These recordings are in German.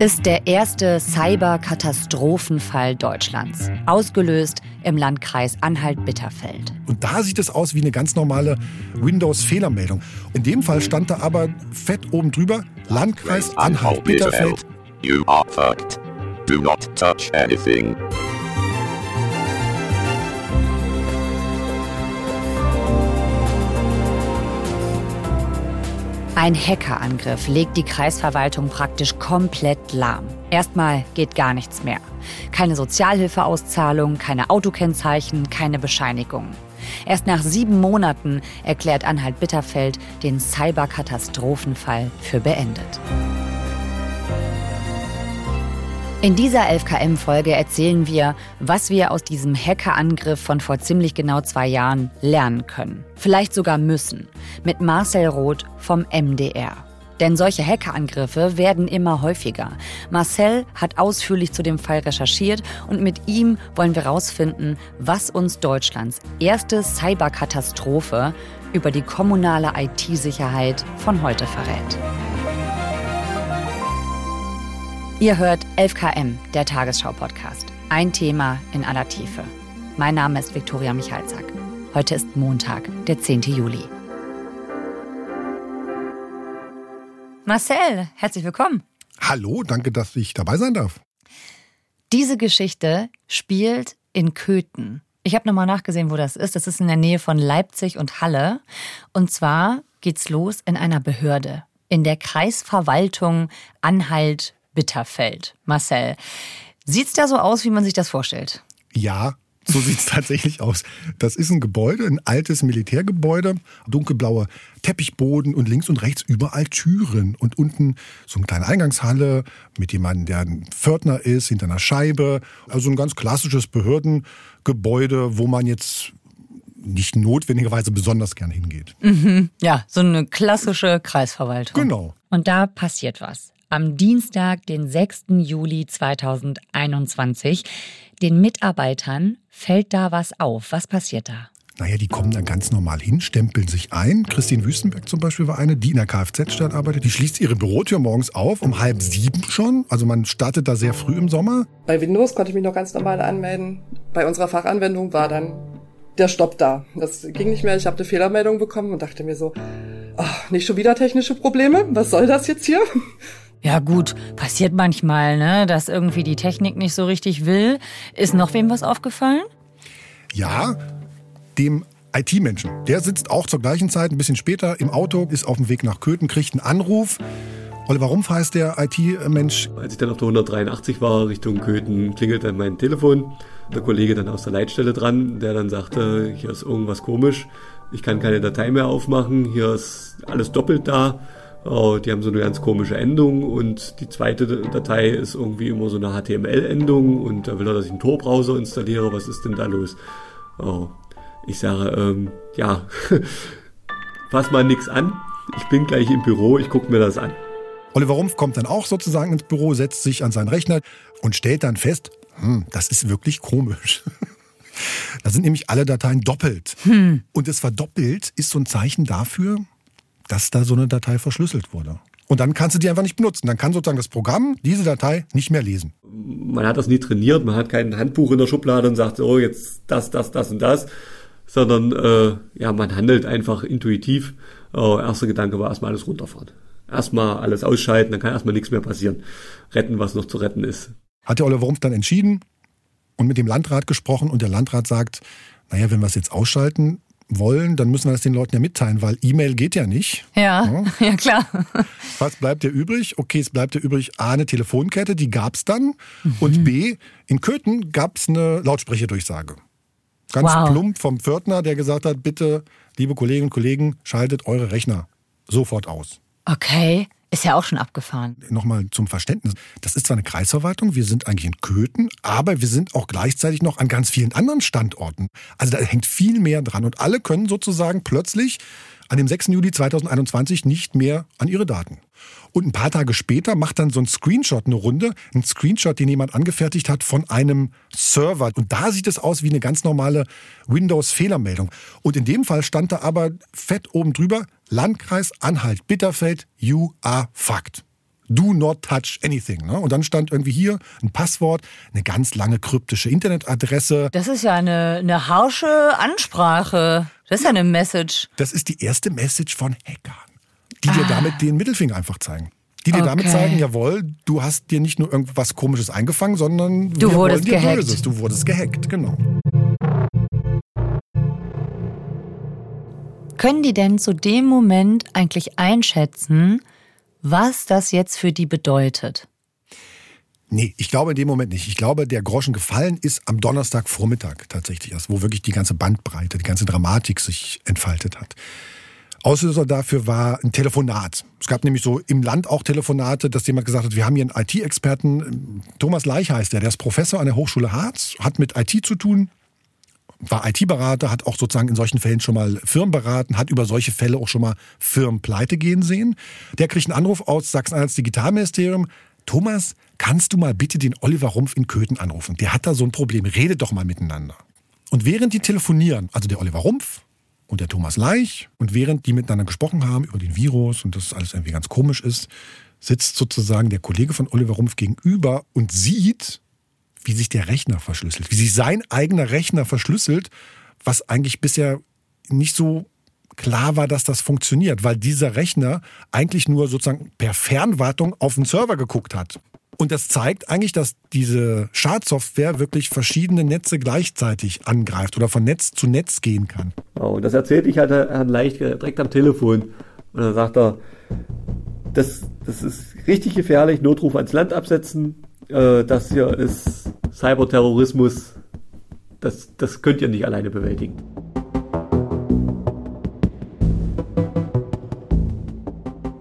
ist der erste Cyber-Katastrophenfall Deutschlands, ausgelöst im Landkreis Anhalt-Bitterfeld. Und da sieht es aus wie eine ganz normale Windows-Fehlermeldung. In dem Fall stand da aber fett oben drüber Landkreis Anhalt-Bitterfeld. You are fucked. Do not touch anything. Ein Hackerangriff legt die Kreisverwaltung praktisch komplett lahm. Erstmal geht gar nichts mehr. Keine Sozialhilfeauszahlung, keine Autokennzeichen, keine Bescheinigungen. Erst nach sieben Monaten erklärt Anhalt-Bitterfeld den Cyberkatastrophenfall für beendet. In dieser 11KM-Folge erzählen wir, was wir aus diesem Hackerangriff von vor ziemlich genau zwei Jahren lernen können. Vielleicht sogar müssen. Mit Marcel Roth vom MDR. Denn solche Hackerangriffe werden immer häufiger. Marcel hat ausführlich zu dem Fall recherchiert und mit ihm wollen wir herausfinden, was uns Deutschlands erste Cyberkatastrophe über die kommunale IT-Sicherheit von heute verrät. Ihr hört 11KM, der Tagesschau-Podcast. Ein Thema in aller Tiefe. Mein Name ist Viktoria Michalzack. Heute ist Montag, der 10. Juli. Marcel, herzlich willkommen. Hallo, danke, dass ich dabei sein darf. Diese Geschichte spielt in Köthen. Ich habe nochmal nachgesehen, wo das ist. Das ist in der Nähe von Leipzig und Halle. Und zwar geht's los in einer Behörde, in der Kreisverwaltung Anhalt Bitterfeld. Marcel, sieht's da so aus, wie man sich das vorstellt? Ja, so sieht es tatsächlich aus. Das ist ein Gebäude, ein altes Militärgebäude, dunkelblauer Teppichboden und links und rechts überall Türen und unten so eine kleine Eingangshalle mit jemandem, der ein Pförtner ist, hinter einer Scheibe. Also ein ganz klassisches Behördengebäude, wo man jetzt nicht notwendigerweise besonders gern hingeht. Mhm. Ja, so eine klassische Kreisverwaltung. Genau. Und da passiert was am Dienstag, den 6. Juli 2021. Den Mitarbeitern fällt da was auf. Was passiert da? Naja, die kommen dann ganz normal hin, stempeln sich ein. Christine Wüstenberg zum Beispiel war eine, die in der Kfz-Stadt arbeitet. Die schließt ihre Bürotür morgens auf, um halb sieben schon. Also man startet da sehr früh im Sommer. Bei Windows konnte ich mich noch ganz normal anmelden. Bei unserer Fachanwendung war dann der Stopp da. Das ging nicht mehr. Ich habe eine Fehlermeldung bekommen und dachte mir so, ach, nicht schon wieder technische Probleme? Was soll das jetzt hier? Ja gut, passiert manchmal, ne, dass irgendwie die Technik nicht so richtig will. Ist noch wem was aufgefallen? Ja, dem IT-Menschen. Der sitzt auch zur gleichen Zeit, ein bisschen später, im Auto, ist auf dem Weg nach Köthen, kriegt einen Anruf. Oliver Rumpf heißt der IT-Mensch. Als ich dann auf der 183 war, Richtung Köthen, klingelt dann mein Telefon. Der Kollege dann aus der Leitstelle dran, der dann sagte, hier ist irgendwas komisch. Ich kann keine Datei mehr aufmachen, hier ist alles doppelt da. Oh, die haben so eine ganz komische Endung und die zweite Datei ist irgendwie immer so eine HTML-Endung und da will er, dass ich einen Tor-Browser installiere. Was ist denn da los? Oh, ich sage, ähm, ja, fass mal nix an. Ich bin gleich im Büro, ich gucke mir das an. Oliver Rumpf kommt dann auch sozusagen ins Büro, setzt sich an seinen Rechner und stellt dann fest, hm, das ist wirklich komisch. Da sind nämlich alle Dateien doppelt. Hm. Und das verdoppelt ist so ein Zeichen dafür, dass da so eine Datei verschlüsselt wurde. Und dann kannst du die einfach nicht benutzen. Dann kann sozusagen das Programm diese Datei nicht mehr lesen. Man hat das nie trainiert, man hat kein Handbuch in der Schublade und sagt, oh, jetzt das, das, das und das, sondern äh, ja, man handelt einfach intuitiv. Oh, erster Gedanke war erstmal alles runterfahren. Erstmal alles ausschalten, dann kann erstmal nichts mehr passieren. Retten, was noch zu retten ist. Hat der Oliver Rumpf dann entschieden und mit dem Landrat gesprochen und der Landrat sagt, naja, wenn wir es jetzt ausschalten, wollen, dann müssen wir das den Leuten ja mitteilen, weil E-Mail geht ja nicht. Ja, ja, ja klar. Was bleibt dir übrig? Okay, es bleibt dir übrig A, eine Telefonkette, die gab es dann. Mhm. Und B, in Köthen gab es eine Lautsprecherdurchsage. Ganz wow. plump vom Pförtner, der gesagt hat, bitte, liebe Kolleginnen und Kollegen, schaltet eure Rechner sofort aus. Okay. Ist ja auch schon abgefahren. Nochmal zum Verständnis. Das ist zwar eine Kreisverwaltung, wir sind eigentlich in Köthen, aber wir sind auch gleichzeitig noch an ganz vielen anderen Standorten. Also da hängt viel mehr dran und alle können sozusagen plötzlich an dem 6. Juli 2021 nicht mehr an ihre Daten. Und ein paar Tage später macht dann so ein Screenshot eine Runde. Ein Screenshot, den jemand angefertigt hat von einem Server. Und da sieht es aus wie eine ganz normale Windows-Fehlermeldung. Und in dem Fall stand da aber fett oben drüber, Landkreis Anhalt-Bitterfeld, you are fucked. Do not touch anything. Ne? Und dann stand irgendwie hier ein Passwort, eine ganz lange kryptische Internetadresse. Das ist ja eine, eine harsche Ansprache. Das ist ja eine Message. Das ist die erste Message von Hackern, die dir damit den Mittelfinger einfach zeigen. Die dir damit Ah. Okay. zeigen, jawohl, du hast dir nicht nur irgendwas Komisches eingefangen, sondern Du wir wurdest wollen dir gehackt. Böses. Du wurdest gehackt, genau. Können die denn zu dem Moment eigentlich einschätzen, was das jetzt für die bedeutet? Nee, ich glaube in dem Moment nicht. Ich glaube, der Groschen gefallen ist am Donnerstagvormittag tatsächlich erst, wo wirklich die ganze Bandbreite, die ganze Dramatik sich entfaltet hat. Auslöser dafür war ein Telefonat. Es gab nämlich so im Land auch Telefonate, dass jemand gesagt hat, wir haben hier einen IT-Experten, Thomas Leich heißt der, der ist Professor an der Hochschule Harz, hat mit IT zu tun, war IT-Berater, hat auch sozusagen in solchen Fällen schon mal Firmen beraten, hat über solche Fälle auch schon mal Firmen pleite gehen sehen. Der kriegt einen Anruf aus Sachsen-Anhalts Digitalministerium. Thomas, kannst du mal bitte den Oliver Rumpf in Köthen anrufen? Der hat da so ein Problem. Redet doch mal miteinander. Und während die telefonieren, also der Oliver Rumpf und der Thomas Leich, und während die miteinander gesprochen haben über den Virus und das alles irgendwie ganz komisch ist, sitzt sozusagen der Kollege von Oliver Rumpf gegenüber und sieht, wie sich der Rechner verschlüsselt, wie sich sein eigener Rechner verschlüsselt, was eigentlich bisher nicht so klar war, dass das funktioniert, weil dieser Rechner eigentlich nur sozusagen per Fernwartung auf den Server geguckt hat. Und das zeigt eigentlich, dass diese Schadsoftware wirklich verschiedene Netze gleichzeitig angreift oder von Netz zu Netz gehen kann. Und das erzählte ich halt Herrn Leicht direkt am Telefon. Und dann sagt er, das, das ist richtig gefährlich, Notruf ans Land absetzen. Äh, das hier ist Cyberterrorismus. Das, das könnt ihr nicht alleine bewältigen.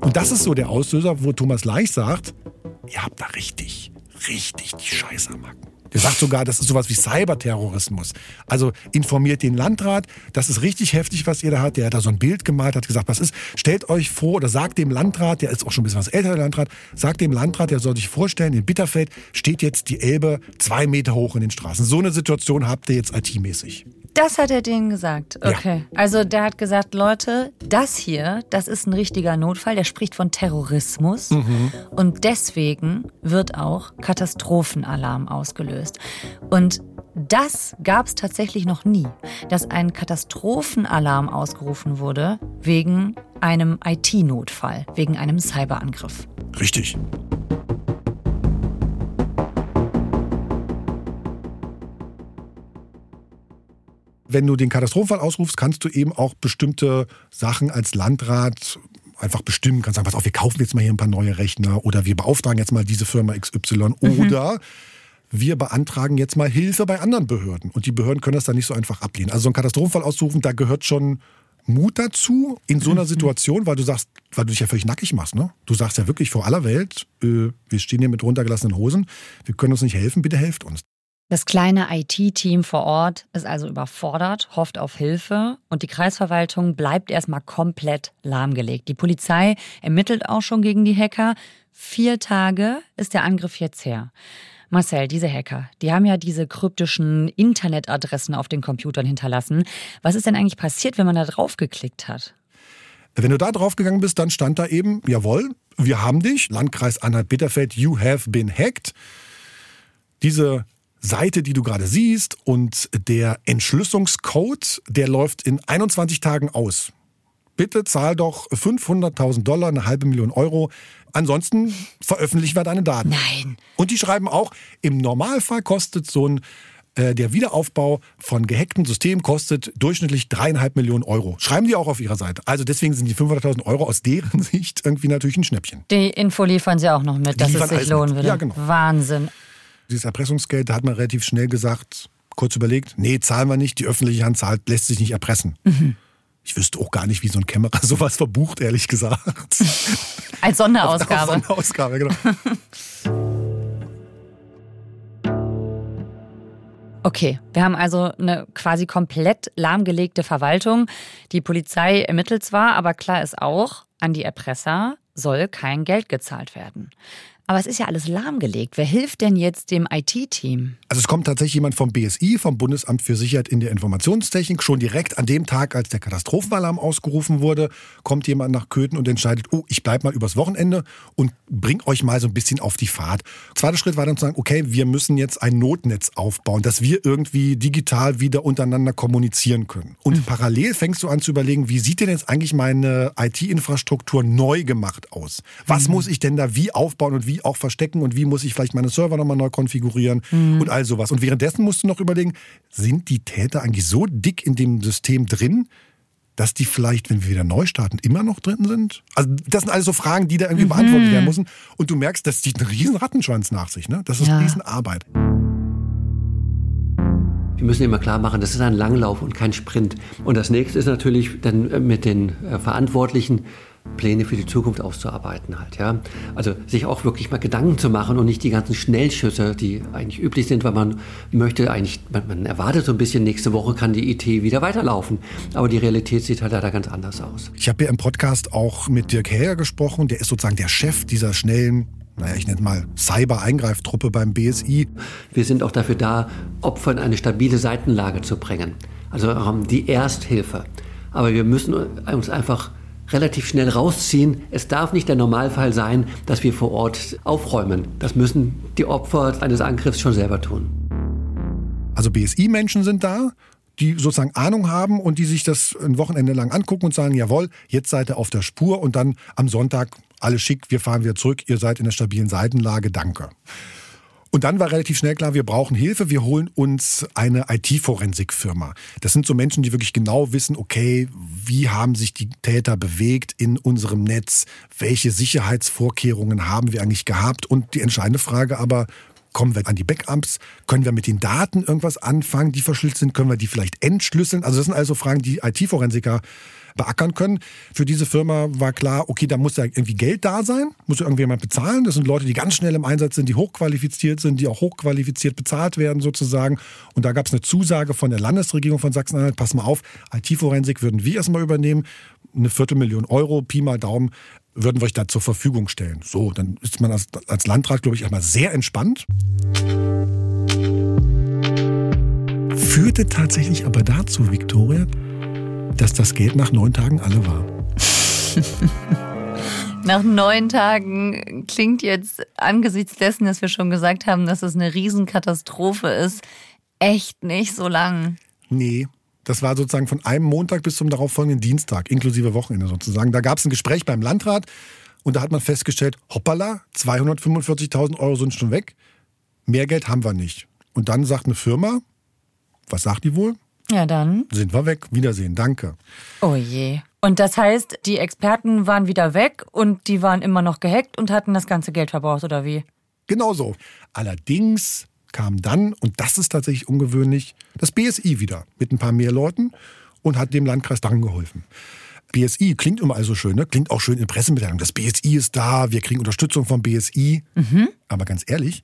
Und das ist so der Auslöser, wo Thomas Leich sagt, ihr habt da richtig, richtig die Scheiße am Hacken. Der sagt sogar, das ist sowas wie Cyberterrorismus. Also informiert den Landrat, das ist richtig heftig, was ihr da habt. Der hat da so ein Bild gemalt, hat gesagt, was ist, stellt euch vor oder sagt dem Landrat, der ist auch schon ein bisschen was älter, der Landrat, sagt dem Landrat, der soll sich vorstellen, in Bitterfeld steht jetzt die Elbe zwei Meter hoch in den Straßen. So eine Situation habt ihr jetzt IT-mäßig. Das hat er denen gesagt. Ja. Okay. Also der hat gesagt, Leute, das hier, das ist ein richtiger Notfall. Der spricht von Terrorismus. Und deswegen wird auch Katastrophenalarm ausgelöst. Und das gab es tatsächlich noch nie, dass ein Katastrophenalarm ausgerufen wurde wegen einem IT-Notfall, wegen einem Cyberangriff. Richtig. Wenn du den Katastrophenfall ausrufst, kannst du eben auch bestimmte Sachen als Landrat einfach bestimmen. Kannst sagen, pass auf, wir kaufen jetzt mal hier ein paar neue Rechner oder wir beauftragen jetzt mal diese Firma XY oder wir beantragen jetzt mal Hilfe bei anderen Behörden. Und die Behörden können das dann nicht so einfach ablehnen. Also so einen Katastrophenfall auszurufen, da gehört schon Mut dazu in so einer Situation, weil du sagst, weil du dich ja völlig nackig machst. Ne? Du sagst ja wirklich vor aller Welt, äh, wir stehen hier mit runtergelassenen Hosen, wir können uns nicht helfen, bitte helft uns. Das kleine IT-Team vor Ort ist also überfordert, hofft auf Hilfe und die Kreisverwaltung bleibt erstmal komplett lahmgelegt. Die Polizei ermittelt auch schon gegen die Hacker. Vier Tage ist der Angriff jetzt her. Marcel, diese Hacker, die haben ja diese kryptischen Internetadressen auf den Computern hinterlassen. Was ist denn eigentlich passiert, wenn man da drauf geklickt hat? Wenn du da draufgegangen bist, dann stand da eben, jawohl, wir haben dich, Landkreis Anhalt-Bitterfeld, you have been hacked. Diese Seite, die du gerade siehst und der Entschlüsselungscode, der läuft in 21 Tagen aus. Bitte zahl doch 500.000 Dollar, eine halbe Million Euro. Ansonsten veröffentlichen wir deine Daten. Nein. Und die schreiben auch, im Normalfall kostet so ein äh, der Wiederaufbau von gehackten Systemen kostet durchschnittlich dreieinhalb Millionen Euro. Schreiben die auch auf ihrer Seite. Also deswegen sind die 500.000 Euro aus deren Sicht irgendwie natürlich ein Schnäppchen. Die Info liefern sie auch noch mit, dass es sich lohnen mit. würde. Ja, genau. Wahnsinn. Dieses Erpressungsgeld, da hat man relativ schnell gesagt, kurz überlegt, nee, zahlen wir nicht, die öffentliche Hand zahlt, lässt sich nicht erpressen. Ich wüsste auch gar nicht, wie so ein Kämmerer sowas verbucht, ehrlich gesagt. Als Sonderausgabe. Auf Sonderausgabe, genau. Okay, wir haben also eine quasi komplett lahmgelegte Verwaltung. Die Polizei ermittelt zwar, aber klar ist auch, an die Erpresser soll kein Geld gezahlt werden. Aber es ist ja alles lahmgelegt. Wer hilft denn jetzt dem IT-Team? Also es kommt tatsächlich jemand vom BSI, vom Bundesamt für Sicherheit in der Informationstechnik. Schon direkt an dem Tag, als der Katastrophenalarm ausgerufen wurde, kommt jemand nach Köthen und entscheidet, oh, ich bleibe mal übers Wochenende und bring euch mal so ein bisschen auf die Fahrt. Zweiter Schritt war dann zu sagen, okay, wir müssen jetzt ein Notnetz aufbauen, dass wir irgendwie digital wieder untereinander kommunizieren können. Und mhm. parallel fängst du an zu überlegen, wie sieht denn jetzt eigentlich meine IT-Infrastruktur neu gemacht aus? Was mhm. muss ich denn da wie aufbauen und wie auch verstecken und wie muss ich vielleicht meine Server nochmal neu konfigurieren mhm. und all sowas. Und währenddessen musst du noch überlegen, sind die Täter eigentlich so dick in dem System drin, dass die vielleicht, wenn wir wieder neu starten, immer noch drin sind? Also das sind alles so Fragen, die da irgendwie mhm. beantwortet werden müssen. Und du merkst, das zieht einen riesen Rattenschwanz nach sich. Ne? Das ist ja. eine Riesenarbeit. Wir müssen immer klar machen, das ist ein Langlauf und kein Sprint. Und das nächste ist natürlich dann mit den äh, Verantwortlichen Pläne für die Zukunft auszuarbeiten halt, ja. Also sich auch wirklich mal Gedanken zu machen und nicht die ganzen Schnellschüsse, die eigentlich üblich sind, weil man möchte eigentlich, man, man erwartet so ein bisschen, nächste Woche kann die IT wieder weiterlaufen. Aber die Realität sieht halt leider ganz anders aus. Ich habe ja im Podcast auch mit Dirk Häger gesprochen, der ist sozusagen der Chef dieser schnellen naja, ich nenne mal Cyber-Eingreiftruppe beim BSI. Wir sind auch dafür da, Opfer in eine stabile Seitenlage zu bringen. Also ähm, die Ersthilfe. Aber wir müssen uns einfach relativ schnell rausziehen. Es darf nicht der Normalfall sein, dass wir vor Ort aufräumen. Das müssen die Opfer eines Angriffs schon selber tun. Also BSI-Menschen sind da, die sozusagen Ahnung haben und die sich das ein Wochenende lang angucken und sagen, jawohl, jetzt seid ihr auf der Spur und dann am Sonntag alles schick, wir fahren wieder zurück, ihr seid in der stabilen Seitenlage, danke. Und dann war relativ schnell klar, wir brauchen Hilfe. Wir holen uns eine IT-Forensikfirma. Das sind so Menschen, die wirklich genau wissen, okay, wie haben sich die Täter bewegt in unserem Netz? Welche Sicherheitsvorkehrungen haben wir eigentlich gehabt? Und die entscheidende Frage aber, kommen wir an die Backups? Können wir mit den Daten irgendwas anfangen, die verschlüsselt sind? Können wir die vielleicht entschlüsseln? Also das sind also Fragen, die IT-Forensiker beackern können. Für diese Firma war klar, okay, da muss ja irgendwie Geld da sein, muss ja irgendjemand bezahlen. Das sind Leute, die ganz schnell im Einsatz sind, die hochqualifiziert sind, die auch hochqualifiziert bezahlt werden sozusagen. Und da gab es eine Zusage von der Landesregierung von Sachsen-Anhalt, pass mal auf, IT-Forensik würden wir erstmal übernehmen, eine Viertelmillion Euro, Pi mal Daumen, würden wir euch da zur Verfügung stellen. So, dann ist man als, als Landrat, glaube ich, erstmal sehr entspannt. Führte tatsächlich aber dazu, Viktoria, dass das Geld nach neun Tagen alle war. Nach neun Tagen klingt jetzt angesichts dessen, dass wir schon gesagt haben, dass es eine Riesenkatastrophe ist, echt nicht so lang. Nee, das war sozusagen von einem Montag bis zum darauffolgenden Dienstag, inklusive Wochenende sozusagen. Da gab es ein Gespräch beim Landrat und da hat man festgestellt, hoppala, 245.000 Euro sind schon weg. Mehr Geld haben wir nicht. Und dann sagt eine Firma, was sagt die wohl? Ja, dann. Sind wir weg. Wiedersehen. Danke. Oh je. Und das heißt, die Experten waren wieder weg und die waren immer noch gehackt und hatten das ganze Geld verbraucht, oder wie? Genau so. Allerdings kam dann, und das ist tatsächlich ungewöhnlich, das BSI wieder mit ein paar mehr Leuten und hat dem Landkreis dann geholfen. BSI klingt immer also schön, ne? klingt auch schön in Pressemitteilungen. Das BSI ist da, wir kriegen Unterstützung vom BSI. Mhm. Aber ganz ehrlich,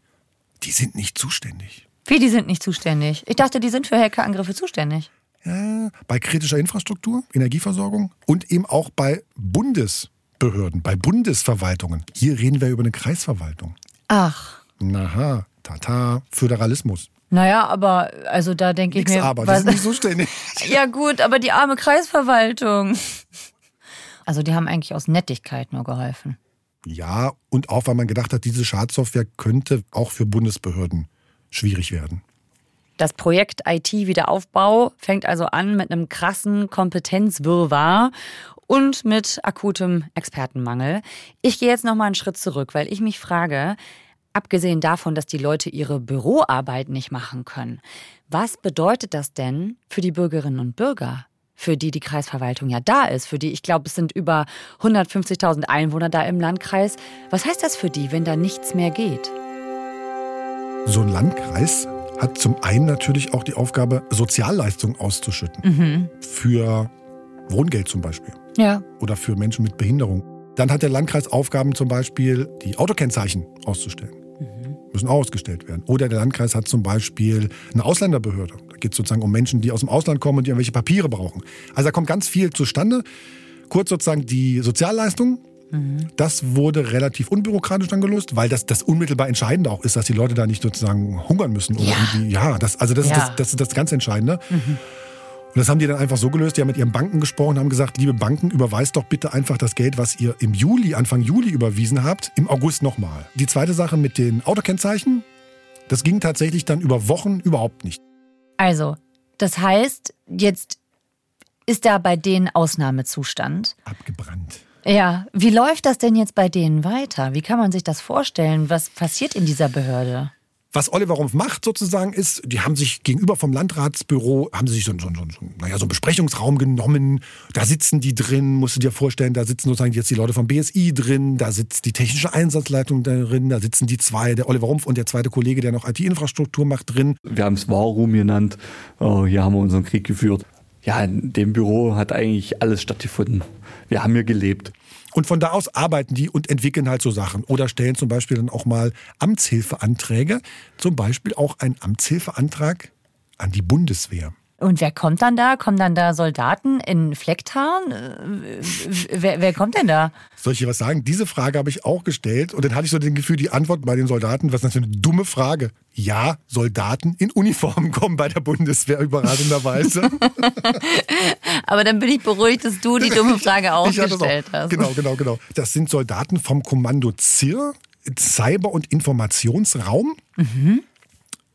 die sind nicht zuständig. Wie, die sind nicht zuständig? Ich dachte, die sind für Hackerangriffe zuständig. Ja, bei kritischer Infrastruktur, Energieversorgung und eben auch bei Bundesbehörden, bei Bundesverwaltungen. Hier reden wir über eine Kreisverwaltung. Ach. Naha, tata, Föderalismus. Naja, aber also da denke ich mir. aber, was, das ist nicht zuständig. ja gut, aber die arme Kreisverwaltung. Also die haben eigentlich aus Nettigkeit nur geholfen. Ja, und auch weil man gedacht hat, diese Schadsoftware könnte auch für Bundesbehörden schwierig werden. Das Projekt IT-Wiederaufbau fängt also an mit einem krassen Kompetenzwirrwarr und mit akutem Expertenmangel. Ich gehe jetzt noch mal einen Schritt zurück, weil ich mich frage, abgesehen davon, dass die Leute ihre Büroarbeit nicht machen können, was bedeutet das denn für die Bürgerinnen und Bürger? Für die die Kreisverwaltung ja da ist, für die, ich glaube, es sind über 150.000 Einwohner da im Landkreis. Was heißt das für die, wenn da nichts mehr geht? So ein Landkreis hat zum einen natürlich auch die Aufgabe, Sozialleistungen auszuschütten. Mhm. Für Wohngeld zum Beispiel. Ja. Oder für Menschen mit Behinderung. Dann hat der Landkreis Aufgaben zum Beispiel, die Autokennzeichen auszustellen. Mhm. Müssen auch ausgestellt werden. Oder der Landkreis hat zum Beispiel eine Ausländerbehörde. Da geht es sozusagen um Menschen, die aus dem Ausland kommen und die irgendwelche Papiere brauchen. Also da kommt ganz viel zustande. Kurz sozusagen die Das wurde relativ unbürokratisch dann gelöst, weil das das unmittelbar Entscheidende auch ist, dass die Leute da nicht sozusagen hungern müssen. Oder Ja. irgendwie, ja, das, also das, Ja. Ist das, das ist das ganz Entscheidende. Und das haben die dann einfach so gelöst. Die haben mit ihren Banken gesprochen, haben gesagt, liebe Banken, überweist doch bitte einfach das Geld, was ihr im Juli, Anfang Juli überwiesen habt, im August nochmal. Die zweite Sache mit den Autokennzeichen, das ging tatsächlich dann über Wochen überhaupt nicht. Also, das heißt, jetzt ist da bei denen Ausnahmezustand. Abgebrannt. Ja, wie läuft das denn jetzt bei denen weiter? Wie kann man sich das vorstellen? Was passiert in dieser Behörde? Was Oliver Rumpf macht sozusagen ist, die haben sich gegenüber vom Landratsbüro, haben sie sich so, so, so, so, naja, so einen Besprechungsraum genommen. Da sitzen die drin, musst du dir vorstellen, da sitzen sozusagen jetzt die Leute vom BSI drin, da sitzt die technische Einsatzleitung drin, da sitzen die zwei, der Oliver Rumpf und der zweite Kollege, der noch IT-Infrastruktur macht, drin. Wir haben es War Room genannt. Äh, Hier haben wir unseren Krieg geführt. Ja, in dem Büro hat eigentlich alles stattgefunden. Wir haben hier gelebt. Und von da aus arbeiten die und entwickeln halt so Sachen. Oder stellen zum Beispiel dann auch mal Amtshilfeanträge. Zum Beispiel auch ein Amtshilfeantrag an die Bundeswehr. Und wer kommt dann da? Kommen dann da Soldaten in Flecktarn? Äh, Wer, wer kommt denn da? Soll ich dir was sagen? Diese Frage habe ich auch gestellt und dann hatte ich so den Gefühl, die Antwort bei den Soldaten, was natürlich eine dumme Frage. Ja, Soldaten in Uniform kommen bei der Bundeswehr überraschenderweise. Aber dann bin ich beruhigt, dass du die dumme Frage auch gestellt hast. Genau, genau, genau. Das sind Soldaten vom Kommando ZIR, Cyber- und Informationsraum. Ähm,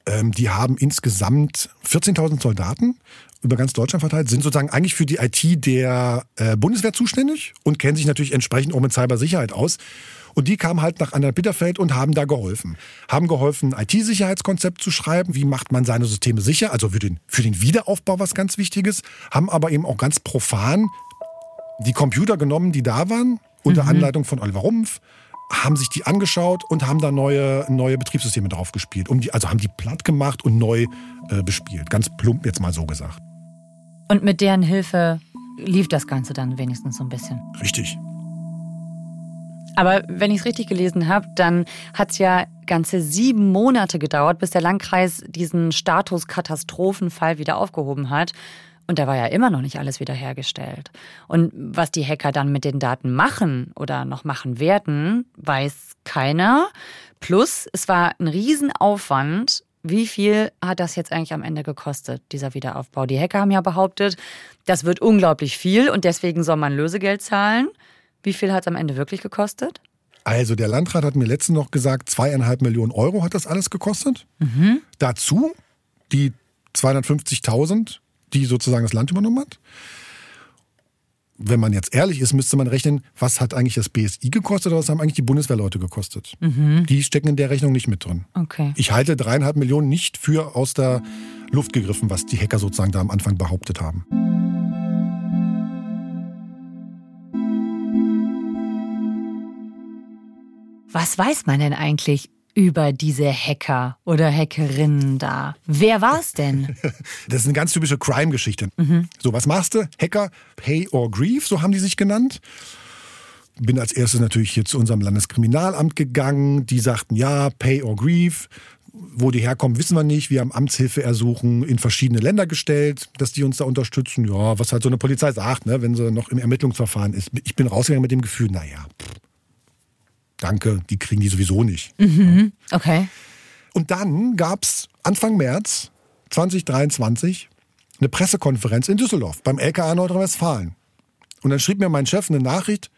die haben insgesamt 14.000 Soldaten über ganz Deutschland verteilt, sind sozusagen eigentlich für die IT der äh, Bundeswehr zuständig und kennen sich natürlich entsprechend auch mit Cybersicherheit aus. Und die kamen halt nach Anhalt-Bitterfeld und haben da geholfen. Haben geholfen, ein IT-Sicherheitskonzept zu schreiben. Wie macht man seine Systeme sicher? Also für den, für den Wiederaufbau was ganz Wichtiges. Haben aber eben auch ganz profan die Computer genommen, die da waren, unter Anleitung von Oliver Rumpf, haben sich die angeschaut und haben da neue, neue Betriebssysteme drauf gespielt. Um die, also haben die platt gemacht und neu äh, bespielt. Ganz plump jetzt mal so gesagt. Und mit deren Hilfe lief das Ganze dann wenigstens so ein bisschen. Richtig. Aber wenn ich es richtig gelesen habe, dann hat es ja ganze sieben Monate gedauert, bis der Landkreis diesen Status Katastrophenfall wieder aufgehoben hat. Und da war ja immer noch nicht alles wiederhergestellt. Und was die Hacker dann mit den Daten machen oder noch machen werden, weiß keiner. Plus, es war ein Riesenaufwand. Wie viel hat das jetzt eigentlich am Ende gekostet, dieser Wiederaufbau? Die Hacker haben ja behauptet, das wird unglaublich viel und deswegen soll man Lösegeld zahlen. Wie viel hat es am Ende wirklich gekostet? Also der Landrat hat mir letztens noch gesagt, zweieinhalb Millionen Euro hat das alles gekostet. Dazu die 250.000, die sozusagen das Land übernommen hat. Wenn man jetzt ehrlich ist, müsste man rechnen, was hat eigentlich das BSI gekostet oder was haben eigentlich die Bundeswehrleute gekostet. Die stecken in der Rechnung nicht mit drin. Okay. Ich halte dreieinhalb Millionen nicht für aus der Luft gegriffen, was die Hacker sozusagen da am Anfang behauptet haben. Was weiß man denn eigentlich über diese Hacker oder Hackerinnen da? Wer war es denn? Das ist eine ganz typische Crime-Geschichte. So, was machst du? Hacker, Pay or Grieve, so haben die sich genannt. Bin als erstes natürlich hier zu unserem Landeskriminalamt gegangen. Die sagten, ja, Pay or Grieve. Wo die herkommen, wissen wir nicht. Wir haben Amtshilfeersuchen in verschiedene Länder gestellt, dass die uns da unterstützen. Ja, was halt so eine Polizei sagt, ne, wenn sie noch im Ermittlungsverfahren ist. Ich bin rausgegangen mit dem Gefühl, naja, pff, danke, die kriegen die sowieso nicht. Okay. Und dann gab es Anfang März 2023 eine Pressekonferenz in Düsseldorf beim LKA Nordrhein-Westfalen. Und dann schrieb mir mein Chef eine Nachricht,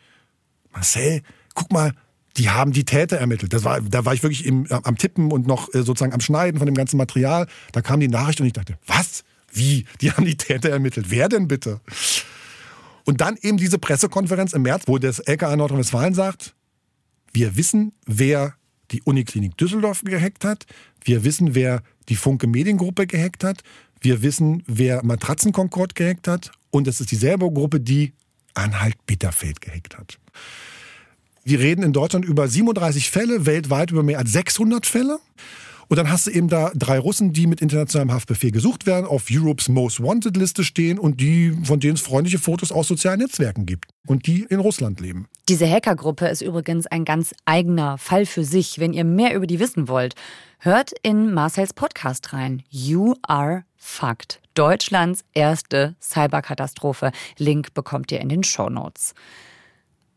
Marcel, guck mal, die haben die Täter ermittelt. Das war, da war ich wirklich im, am Tippen und noch äh, sozusagen am Schneiden von dem ganzen Material. Da kam die Nachricht und ich dachte, was? Wie? Die haben die Täter ermittelt. Wer denn bitte? Und dann eben diese Pressekonferenz im März, wo das LKA Nordrhein-Westfalen sagt, wir wissen, wer die Uniklinik Düsseldorf gehackt hat. Wir wissen, wer die Funke Mediengruppe gehackt hat. Wir wissen, wer Matratzen Concord gehackt hat. Und es ist dieselbe Gruppe, die Anhalt Bitterfeld gehackt hat. Wir reden in Deutschland über 37 Fälle, weltweit über mehr als 600 Fälle. Und dann hast du eben da drei Russen, die mit internationalem Haftbefehl gesucht werden, auf Europe's Most Wanted Liste stehen und die, von denen es freundliche Fotos aus sozialen Netzwerken gibt und die in Russland leben. Diese Hackergruppe ist übrigens ein ganz eigener Fall für sich. Wenn ihr mehr über die wissen wollt, hört in Marcels Podcast rein. You are fucked. Deutschlands erste Cyberkatastrophe. Link bekommt ihr in den Shownotes.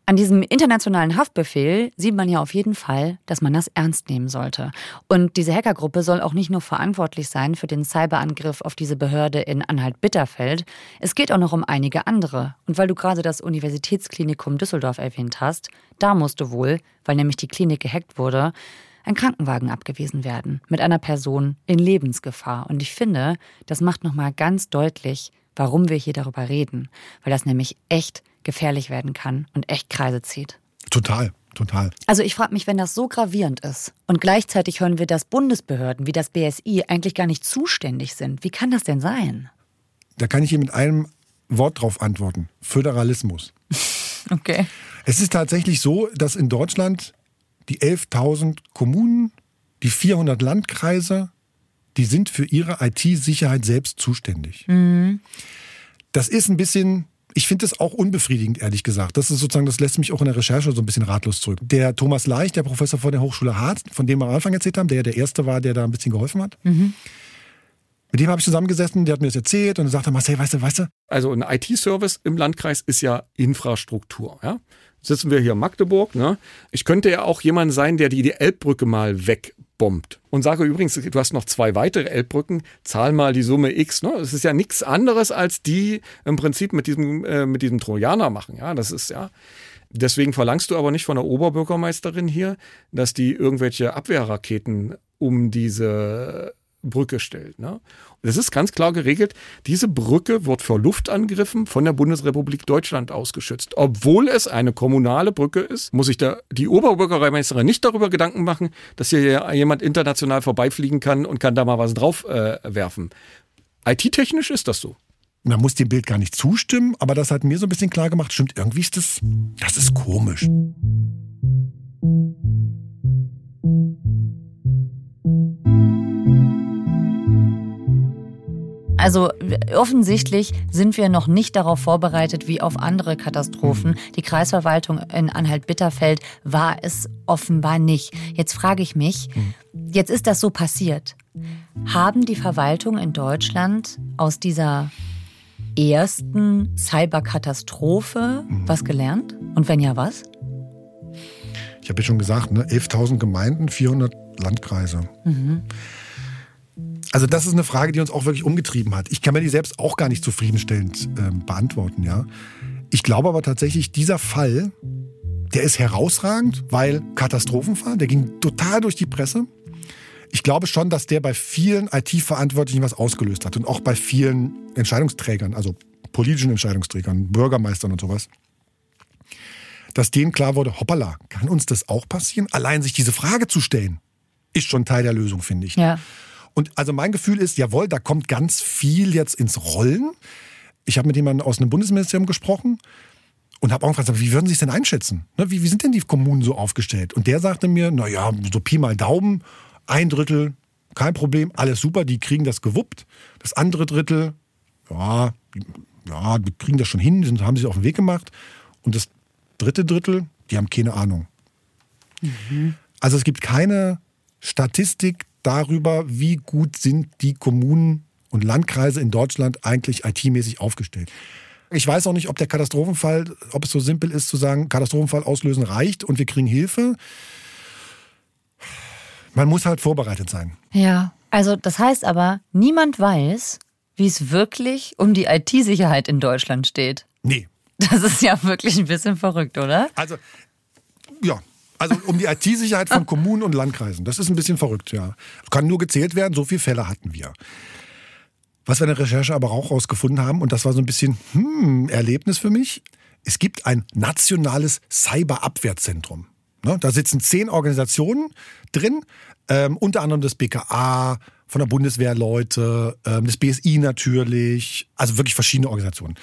An diesem internationalen Haftbefehl sieht man ja auf jeden Fall, dass man das ernst nehmen sollte. Und diese Hackergruppe soll auch nicht nur verantwortlich sein für den Cyberangriff auf diese Behörde in Anhalt-Bitterfeld, es geht auch noch um einige andere. Und weil du gerade das Universitätsklinikum Düsseldorf erwähnt hast, da musste wohl, weil nämlich die Klinik gehackt wurde, ein Krankenwagen abgewiesen werden mit einer Person in Lebensgefahr. Und ich finde, das macht nochmal ganz deutlich, warum wir hier darüber reden, weil das nämlich echt gefährlich werden kann und echt Kreise zieht. Total, total. Also ich frage mich, wenn das so gravierend ist und gleichzeitig hören wir, dass Bundesbehörden wie das BSI eigentlich gar nicht zuständig sind. Wie kann das denn sein? Da kann ich hier mit einem Wort drauf antworten. Föderalismus. Okay. Es ist tatsächlich so, dass in Deutschland die 11.000 Kommunen, die 400 Landkreise, die sind für ihre IT-Sicherheit selbst zuständig. Mhm. Das ist ein bisschen ich finde das auch unbefriedigend, ehrlich gesagt. Das ist sozusagen, das lässt mich auch in der Recherche so ein bisschen ratlos zurück. Der Thomas Leicht, der Professor von der Hochschule Harz, von dem wir am Anfang erzählt haben, der der Erste war, der da ein bisschen geholfen hat. Mhm. Mit dem habe ich zusammengesessen, der hat mir das erzählt und sagte, Marcel, weißt du, weißt du? Also ein IT-Service im Landkreis ist ja Infrastruktur. Ja? Sitzen wir hier in Magdeburg. Ne? Ich könnte ja auch jemand sein, der die, die Elbbrücke mal weg bombt. Und sage übrigens, du hast noch zwei weitere Elbbrücken, zahl mal die Summe X. Ne? Das ist ja nichts anderes, als die im Prinzip mit diesem, äh, mit diesem Trojaner machen. Ja, das ist ja. Deswegen verlangst du aber nicht von der Oberbürgermeisterin hier, dass die irgendwelche Abwehrraketen um diese Brücke stellt. Ne? Das ist ganz klar geregelt. Diese Brücke wird vor Luftangriffen von der Bundesrepublik Deutschland ausgeschützt. Obwohl es eine kommunale Brücke ist, muss sich die Oberbürgermeisterin nicht darüber Gedanken machen, dass hier jemand international vorbeifliegen kann und kann da mal was drauf äh, werfen. IT-technisch ist das so. Man muss dem Bild gar nicht zustimmen, aber das hat mir so ein bisschen klar gemacht, stimmt, irgendwie ist das, das ist komisch. Also offensichtlich sind wir noch nicht darauf vorbereitet wie auf andere Katastrophen. Die Kreisverwaltung in Anhalt-Bitterfeld war es offenbar nicht. Jetzt frage ich mich, jetzt ist das so passiert. Haben die Verwaltungen in Deutschland aus dieser ersten Cyberkatastrophe was gelernt? Und wenn ja, was? Ich habe ja schon gesagt, ne, 11.000 Gemeinden, 400 Landkreise. Mhm. Also das ist eine Frage, die uns auch wirklich umgetrieben hat. Ich kann mir die selbst auch gar nicht zufriedenstellend äh, beantworten, ja. Ich glaube aber tatsächlich, dieser Fall, der ist herausragend, weil Katastrophenfall, der ging total durch die Presse. Ich glaube schon, dass der bei vielen IT-Verantwortlichen was ausgelöst hat und auch bei vielen Entscheidungsträgern, also politischen Entscheidungsträgern, Bürgermeistern und sowas. Dass denen klar wurde, hoppala, kann uns das auch passieren? Allein sich diese Frage zu stellen, ist schon Teil der Lösung, finde ich. Ja. Und also mein Gefühl ist, jawohl, da kommt ganz viel jetzt ins Rollen. Ich habe mit jemandem aus einem Bundesministerium gesprochen und habe auch gefragt, wie würden Sie es denn einschätzen? Ne, wie, wie sind denn die Kommunen so aufgestellt? Und der sagte mir, naja, so Pi mal Daumen, ein Drittel, kein Problem, alles super, die kriegen das gewuppt. Das andere Drittel, ja, ja, die kriegen das schon hin, die haben sich auf den Weg gemacht. Und das dritte Drittel, die haben keine Ahnung. Also es gibt keine Statistik darüber, wie gut sind die Kommunen und Landkreise in Deutschland eigentlich IT-mäßig aufgestellt. Ich weiß auch nicht, ob der Katastrophenfall, ob es so simpel ist zu sagen, Katastrophenfall auslösen reicht und wir kriegen Hilfe. Man muss halt vorbereitet sein. Ja, also das heißt aber, niemand weiß, wie es wirklich um die IT-Sicherheit in Deutschland steht. Nee. Das ist ja wirklich ein bisschen verrückt, oder? Also, ja, also um die IT-Sicherheit von Kommunen und Landkreisen. Das ist ein bisschen verrückt, ja. Kann nur gezählt werden, so viele Fälle hatten wir. Was wir in der Recherche aber auch rausgefunden haben, und das war so ein bisschen hm, Erlebnis für mich, es gibt ein nationales Cyberabwehrzentrum. Ne, da sitzen zehn Organisationen drin, ähm, unter anderem das BKA, von der Bundeswehr Leute, ähm, das BSI natürlich, also wirklich verschiedene Organisationen.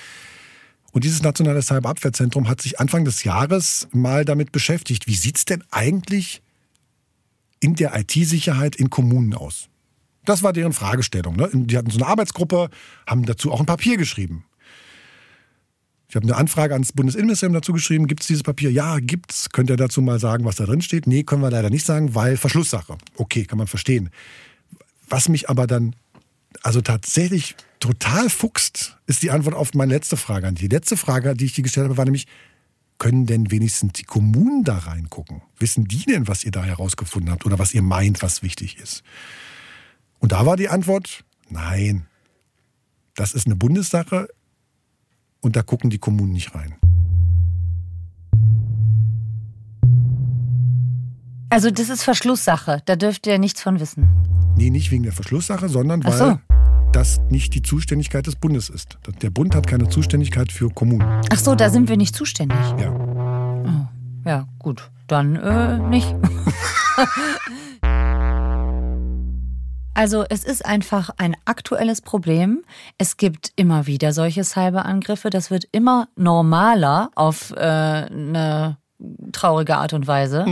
Und dieses nationale Cyberabwehrzentrum hat sich Anfang des Jahres mal damit beschäftigt, wie sieht's denn eigentlich in der IT-Sicherheit in Kommunen aus? Das war deren Fragestellung. Ne? Die hatten so eine Arbeitsgruppe, haben dazu auch ein Papier geschrieben. Ich habe eine Anfrage ans Bundesinnenministerium dazu geschrieben. Gibt es dieses Papier? Ja, gibt's. Könnt ihr dazu mal sagen, was da drin steht? Nee, können wir leider nicht sagen, weil Verschlusssache. Okay, kann man verstehen. Was mich aber dann also tatsächlich total fuchst, ist die Antwort auf meine letzte Frage an die. Die letzte Frage, die ich dir gestellt habe, war nämlich, können denn wenigstens die Kommunen da reingucken? Wissen die denn, was ihr da herausgefunden habt oder was ihr meint, was wichtig ist? Und da war die Antwort, nein, das ist eine Bundessache und da gucken die Kommunen nicht rein. Also das ist Verschlusssache, da dürft ihr nichts von wissen. Nee, nicht wegen der Verschlusssache, sondern weil so. das nicht die Zuständigkeit des Bundes ist. Der Bund hat keine Zuständigkeit für Kommunen. Ach so, da sind wir nicht zuständig. Ja. Oh, ja, gut. Dann äh, nicht. Also es ist einfach ein aktuelles Problem. Es gibt immer wieder solche Cyberangriffe. Das wird immer normaler auf äh, eine traurige Art und Weise.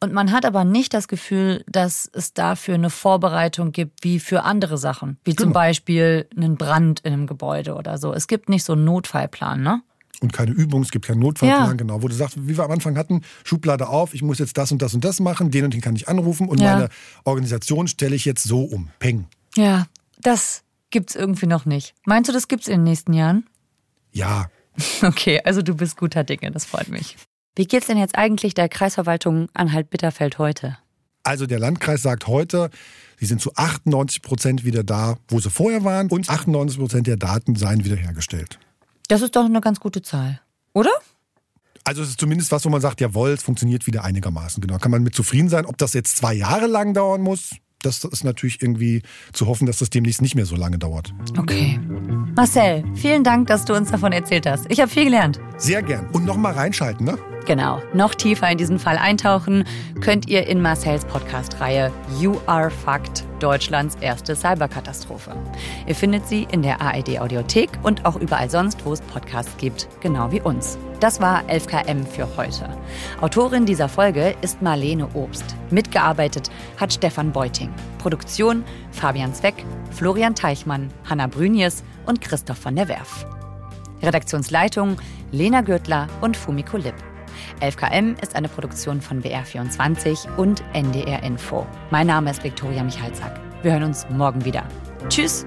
Und man hat aber nicht das Gefühl, dass es dafür eine Vorbereitung gibt wie für andere Sachen. Wie zum Genau. Beispiel einen Brand in einem Gebäude oder so. Es gibt nicht so einen Notfallplan, ne? Und keine Übung, es gibt keinen Notfallplan, Ja. genau. Wo du sagst, wie wir am Anfang hatten, Schublade auf, ich muss jetzt das und das und das machen, den und den kann ich anrufen und Ja. meine Organisation stelle ich jetzt so um. Peng. Ja, das gibt's irgendwie noch nicht. Meinst du, das gibt's in den nächsten Jahren? Ja, Okay, also du bist guter Dinge, das freut mich. Wie geht's denn jetzt eigentlich der Kreisverwaltung Anhalt-Bitterfeld heute? also der Landkreis sagt heute, sie sind zu 98 Prozent wieder da, wo sie vorher waren und 98 Prozent der Daten seien wiederhergestellt. Das ist doch eine ganz gute Zahl, oder? Also es ist zumindest was, wo man sagt, jawohl, es funktioniert wieder einigermaßen. Genau, kann man mit zufrieden sein. Ob das jetzt zwei Jahre lang dauern muss, das ist natürlich irgendwie zu hoffen, dass das demnächst nicht mehr so lange dauert. Okay. Marcel, vielen Dank, dass du uns davon erzählt hast. Ich habe viel gelernt. Sehr gern. Und nochmal reinschalten, ne? Genau. Noch tiefer in diesen Fall eintauchen könnt ihr in Marcells Podcast-Reihe You Are Fact, Deutschlands erste Cyberkatastrophe. Ihr findet sie in der ARD Audiothek und auch überall sonst, wo es Podcasts gibt, genau wie uns. Das war 11KM für heute. Autorin dieser Folge ist Marlene Obst. Mitgearbeitet hat Stefan Beuting. Produktion Fabian Zweck, Florian Teichmann, Hanna Brünjes und Christoph von der Werf. Redaktionsleitung Lena Gürtler und Fumiko Lipp. 11KM ist eine Produktion von BR24 und NDR Info. Mein Name ist Viktoria Michalzack. Wir hören uns morgen wieder. Tschüss!